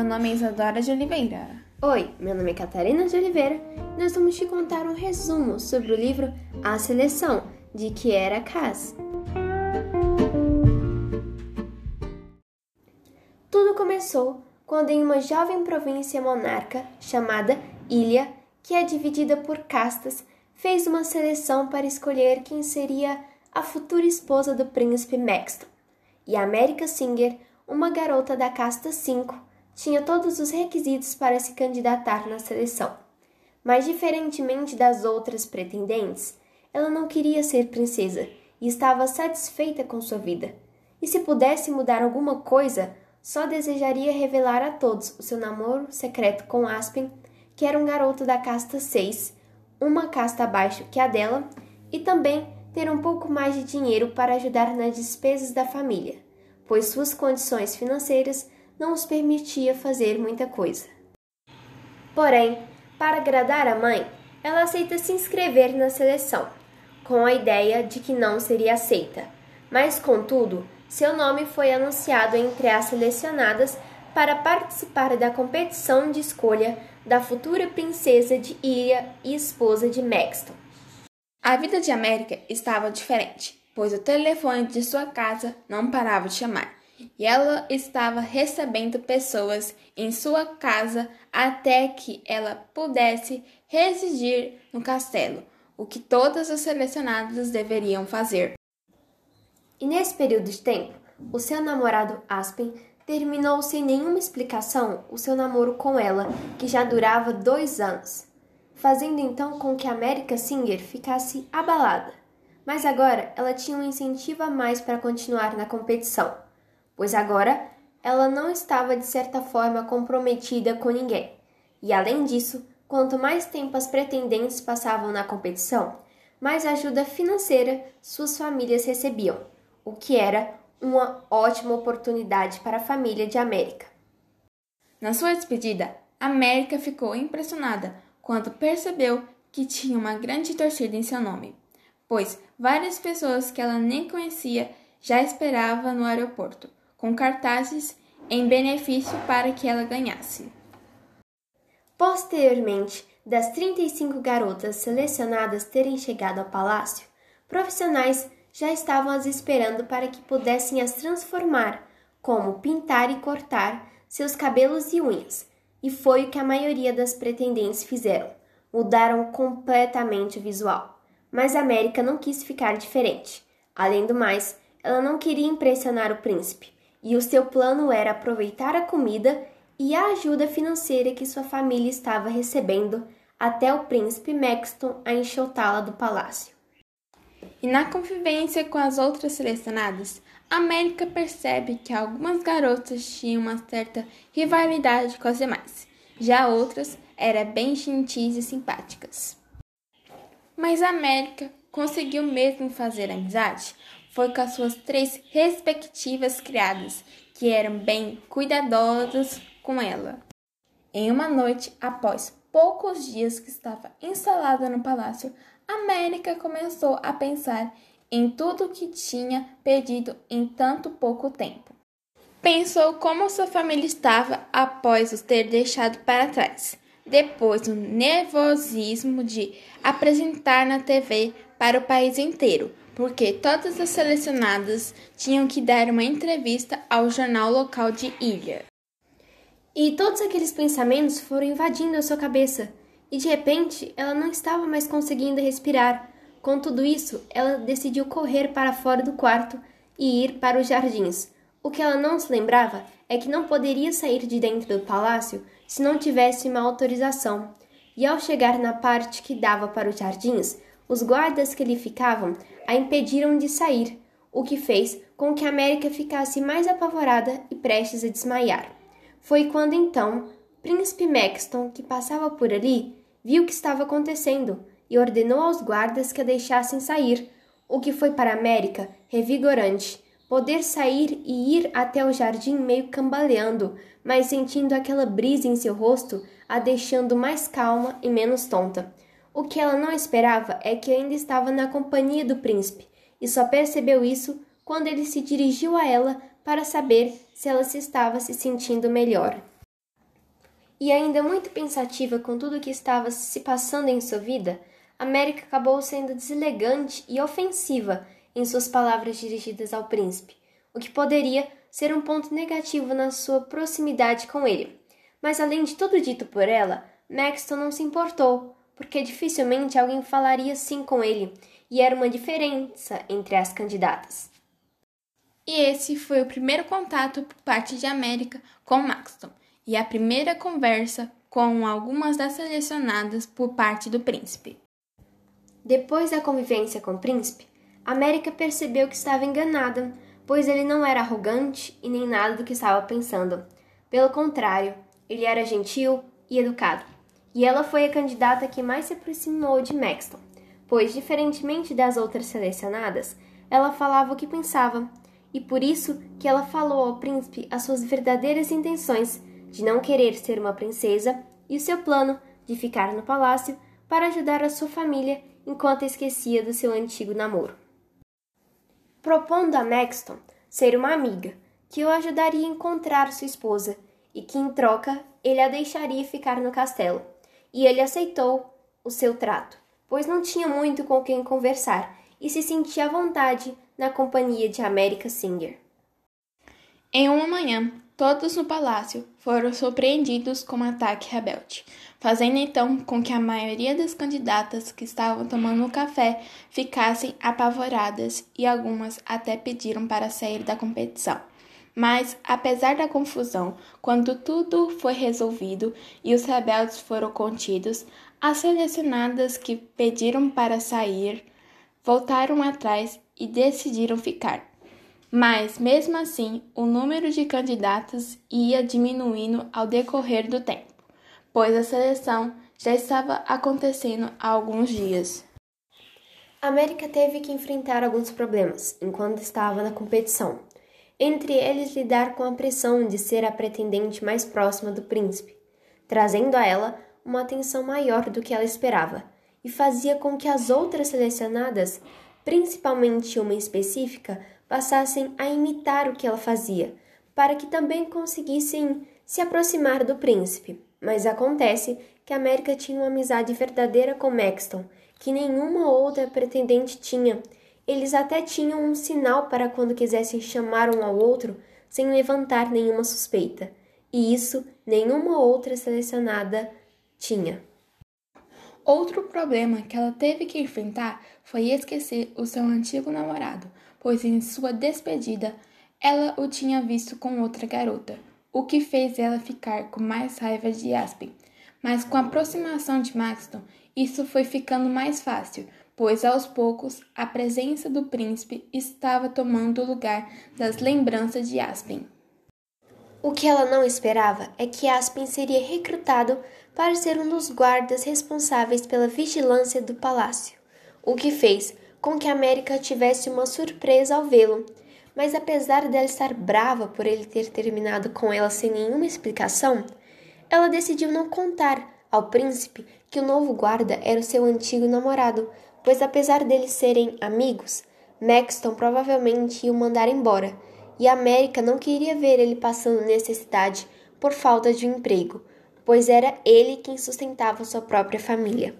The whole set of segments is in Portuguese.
meu nome é Isadora de Oliveira. Oi, meu nome é Catarina de Oliveira e nós vamos te contar um resumo sobre o livro A Seleção, de Kiera Kass. Tudo começou quando em uma jovem província monarca chamada Ilha, que é dividida por castas, fez uma seleção para escolher quem seria a futura esposa do príncipe Maxton. E América Singer, uma garota da casta 5, tinha todos os requisitos para se candidatar na seleção. Mas, diferentemente das outras pretendentes, ela não queria ser princesa e estava satisfeita com sua vida. E se pudesse mudar alguma coisa, só desejaria revelar a todos o seu namoro secreto com Aspen, que era um garoto da casta 6, uma casta abaixo que a dela, e também ter um pouco mais de dinheiro para ajudar nas despesas da família, pois suas condições financeiras não os permitia fazer muita coisa. Porém, para agradar a mãe, ela aceita se inscrever na seleção, com a ideia de que não seria aceita. Mas, contudo, seu nome foi anunciado entre as selecionadas para participar da competição de escolha da futura princesa de Ilha e esposa de Maxton. A vida de América estava diferente, pois o telefone de sua casa não parava de chamar e ela estava recebendo pessoas em sua casa até que ela pudesse residir no castelo, o que todas as selecionadas deveriam fazer. E nesse período de tempo, o seu namorado Aspen terminou sem nenhuma explicação o seu namoro com ela, que já durava dois anos, fazendo então com que América Singer ficasse abalada. Mas agora ela tinha um incentivo a mais para continuar na competição, pois agora ela não estava de certa forma comprometida com ninguém. E além disso, quanto mais tempo as pretendentes passavam na competição, mais ajuda financeira suas famílias recebiam o que era uma ótima oportunidade para a família de América. Na sua despedida, América ficou impressionada quando percebeu que tinha uma grande torcida em seu nome, pois várias pessoas que ela nem conhecia já esperavam no aeroporto, com cartazes em benefício para que ela ganhasse. Posteriormente, das 35 garotas selecionadas terem chegado ao palácio, profissionais já estavam as esperando para que pudessem as transformar, como pintar e cortar seus cabelos e unhas. E foi o que a maioria das pretendentes fizeram. Mudaram completamente o visual. Mas a América não quis ficar diferente. Além do mais, ela não queria impressionar o príncipe, e o seu plano era aproveitar a comida e a ajuda financeira que sua família estava recebendo até o príncipe Maxton a enxotá-la do palácio. E na convivência com as outras selecionadas, América percebe que algumas garotas tinham uma certa rivalidade com as demais, já outras eram bem gentis e simpáticas. Mas América conseguiu mesmo fazer amizade foi com as suas três respectivas criadas, que eram bem cuidadosas com ela. Em uma noite, após poucos dias que estava instalada no palácio, América começou a pensar em tudo que tinha pedido em tanto pouco tempo. Pensou como sua família estava após os ter deixado para trás. Depois, o nervosismo de apresentar na TV para o país inteiro, porque todas as selecionadas tinham que dar uma entrevista ao jornal local de Ilha. E todos aqueles pensamentos foram invadindo a sua cabeça e de repente ela não estava mais conseguindo respirar. Com tudo isso, ela decidiu correr para fora do quarto e ir para os jardins. O que ela não se lembrava é que não poderia sair de dentro do palácio se não tivesse uma autorização. E ao chegar na parte que dava para os jardins, os guardas que lhe ficavam a impediram de sair, o que fez com que América ficasse mais apavorada e prestes a desmaiar. Foi quando então Príncipe Maxton, que passava por ali, viu o que estava acontecendo e ordenou aos guardas que a deixassem sair, o que foi para América revigorante. Poder sair e ir até o jardim meio cambaleando, mas sentindo aquela brisa em seu rosto, a deixando mais calma e menos tonta. O que ela não esperava é que ainda estava na companhia do príncipe, e só percebeu isso quando ele se dirigiu a ela para saber se ela se estava se sentindo melhor. E ainda muito pensativa com tudo o que estava se passando em sua vida, América acabou sendo deselegante e ofensiva em suas palavras dirigidas ao príncipe, o que poderia ser um ponto negativo na sua proximidade com ele. Mas além de tudo dito por ela, Maxton não se importou, porque dificilmente alguém falaria assim com ele, e era uma diferença entre as candidatas. E esse foi o primeiro contato por parte de América com Maxton, e a primeira conversa com algumas das selecionadas por parte do príncipe. Depois da convivência com o príncipe, América percebeu que estava enganada, pois ele não era arrogante e nem nada do que estava pensando. Pelo contrário, ele era gentil e educado. E ela foi a candidata que mais se aproximou de Maxton, pois, diferentemente das outras selecionadas, ela falava o que pensava, e por isso que ela falou ao príncipe as suas verdadeiras intenções de não querer ser uma princesa e o seu plano de ficar no palácio para ajudar a sua família enquanto esquecia do seu antigo namoro. Propondo a Maxton ser uma amiga, que o ajudaria a encontrar sua esposa e que, em troca, ele a deixaria ficar no castelo. E ele aceitou o seu trato, pois não tinha muito com quem conversar e se sentia à vontade na companhia de América Singer. Em uma manhã, todos no palácio foram surpreendidos com um ataque rebelde, fazendo então com que a maioria das candidatas que estavam tomando café ficassem apavoradas e algumas até pediram para sair da competição. Mas, apesar da confusão, quando tudo foi resolvido e os rebeldes foram contidos, as selecionadas que pediram para sair voltaram atrás e decidiram ficar. Mas, mesmo assim, o número de candidatos ia diminuindo ao decorrer do tempo, pois a seleção já estava acontecendo há alguns dias. A América teve que enfrentar alguns problemas enquanto estava na competição. Entre eles, lidar com a pressão de ser a pretendente mais próxima do príncipe, trazendo a ela uma atenção maior do que ela esperava, e fazia com que as outras selecionadas, principalmente uma específica, passassem a imitar o que ela fazia, para que também conseguissem se aproximar do príncipe. Mas acontece que América tinha uma amizade verdadeira com Maxton, que nenhuma outra pretendente tinha. Eles até tinham um sinal para quando quisessem chamar um ao outro sem levantar nenhuma suspeita. E isso nenhuma outra selecionada tinha. Outro problema que ela teve que enfrentar foi esquecer o seu antigo namorado, pois em sua despedida ela o tinha visto com outra garota, o que fez ela ficar com mais raiva de Aspen. Mas com a aproximação de Maxton, isso foi ficando mais fácil, pois aos poucos a presença do príncipe estava tomando o lugar das lembranças de Aspen. O que ela não esperava é que Aspen seria recrutado para ser um dos guardas responsáveis pela vigilância do palácio, o que fez com que América tivesse uma surpresa ao vê-lo. Mas apesar dela estar brava por ele ter terminado com ela sem nenhuma explicação, ela decidiu não contar ao príncipe que o novo guarda era o seu antigo namorado, pois apesar deles serem amigos, Maxton provavelmente ia o mandar embora, e América não queria ver ele passando necessidade por falta de um emprego, pois era ele quem sustentava sua própria família.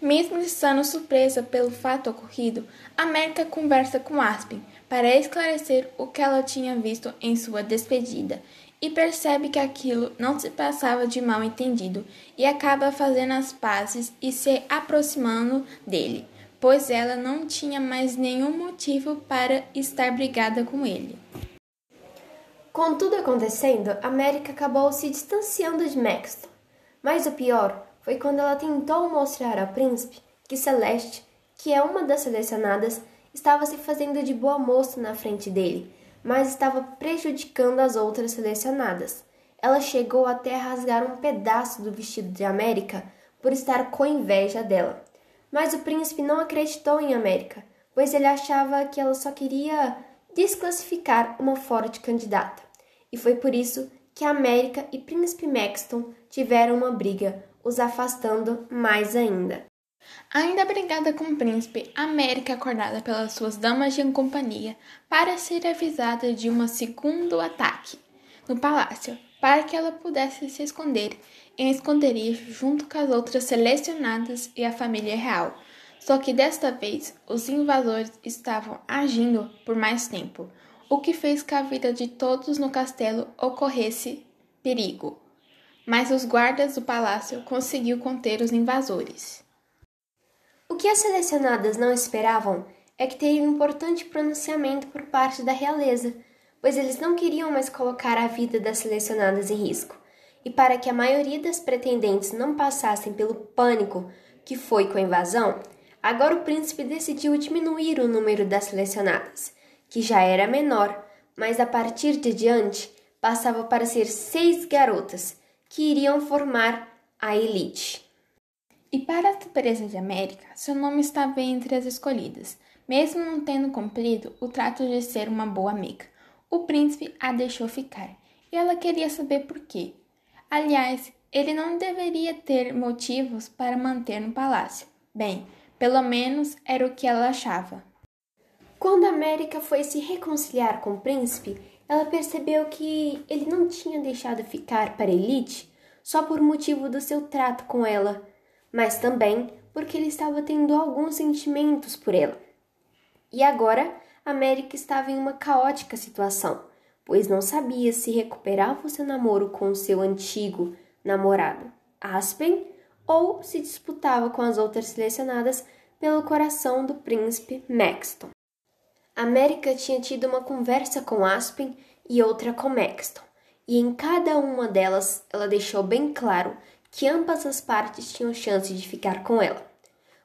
Mesmo estando surpresa pelo fato ocorrido, América conversa com Aspen para esclarecer o que ela tinha visto em sua despedida e percebe que aquilo não se passava de mal entendido e acaba fazendo as pazes e se aproximando dele, pois ela não tinha mais nenhum motivo para estar brigada com ele. Com tudo acontecendo, América acabou se distanciando de Maxton. Mas o pior foi quando ela tentou mostrar ao príncipe que Celeste, que é uma das selecionadas, estava se fazendo de boa moça na frente dele, mas estava prejudicando as outras selecionadas. Ela chegou até a rasgar um pedaço do vestido de América por estar com inveja dela. Mas o príncipe não acreditou em América, pois ele achava que ela só queria desclassificar uma forte candidata. E foi por isso que América e Príncipe Maxton tiveram uma briga, os afastando mais ainda. Ainda brigada com o príncipe, América, acordada pelas suas damas de companhia, para ser avisada de um segundo ataque no palácio. para que ela pudesse se esconder em esconderijo junto com as outras selecionadas e a família real. Só que desta vez os invasores estavam agindo por mais tempo, o que fez que a vida de todos no castelo ocorresse perigo. Mas os guardas do palácio conseguiu conter os invasores. Que as selecionadas não esperavam é que teria um importante pronunciamento por parte da realeza pois eles não queriam mais colocar a vida das selecionadas em risco. E para que a maioria das pretendentes não passassem pelo pânico que foi com a invasão, agora o príncipe decidiu diminuir o número das selecionadas, que já era menor, mas a partir de diante passava para ser seis garotas, que iriam formar a elite. E para a surpresa de América, seu nome estava entre as escolhidas, mesmo não tendo cumprido o trato de ser uma boa amiga. O príncipe a deixou ficar e ela queria saber por quê. Aliás, ele não deveria ter motivos para manter no palácio. Bem, pelo menos era o que ela achava. Quando América foi se reconciliar com o príncipe, ela percebeu que ele não tinha deixado ficar para elite só por motivo do seu trato com ela, mas também porque ele estava tendo alguns sentimentos por ela. E agora América estava em uma caótica situação, pois não sabia se recuperava o seu namoro com seu antigo namorado, Aspen, ou se disputava com as outras selecionadas pelo coração do príncipe Maxton. América tinha tido uma conversa com Aspen e outra com Maxton, e em cada uma delas ela deixou bem claro que ambas as partes tinham chance de ficar com ela.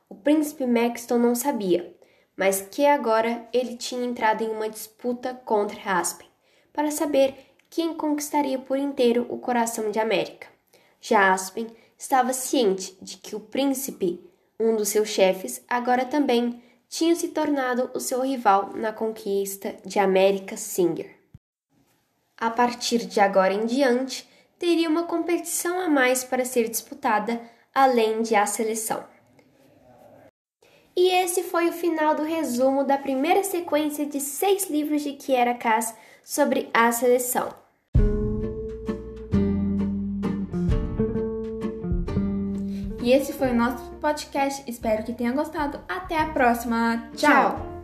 O príncipe Maxton não sabia, mas que agora ele tinha entrado em uma disputa contra Aspen para saber quem conquistaria por inteiro o coração de América. Já Aspen estava ciente de que o príncipe, um dos seus chefes, agora também tinha se tornado o seu rival na conquista de América Singer. A partir de agora em diante, teria uma competição a mais para ser disputada, além de a seleção. E esse foi o final do resumo da primeira sequência de seis livros de Kiera Cass sobre a seleção. E esse foi o nosso podcast. Espero que tenha gostado. Até a próxima. Tchau. Tchau.